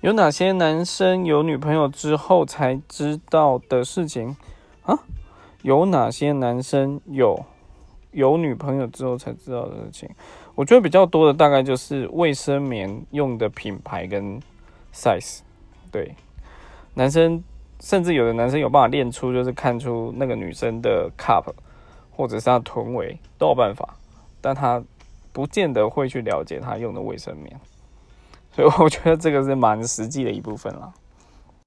有哪些男生有女朋友之后才知道的事情啊？有哪些男生有有女朋友之后才知道的事情？我觉得比较多的大概就是卫生棉用的品牌跟 size。对，男生甚至有的男生有办法练出，就是看出那个女生的 cup 或者是她臀围都有办法，但他不见得会去了解她用的卫生棉。所以我觉得这个是蛮实际的一部分了。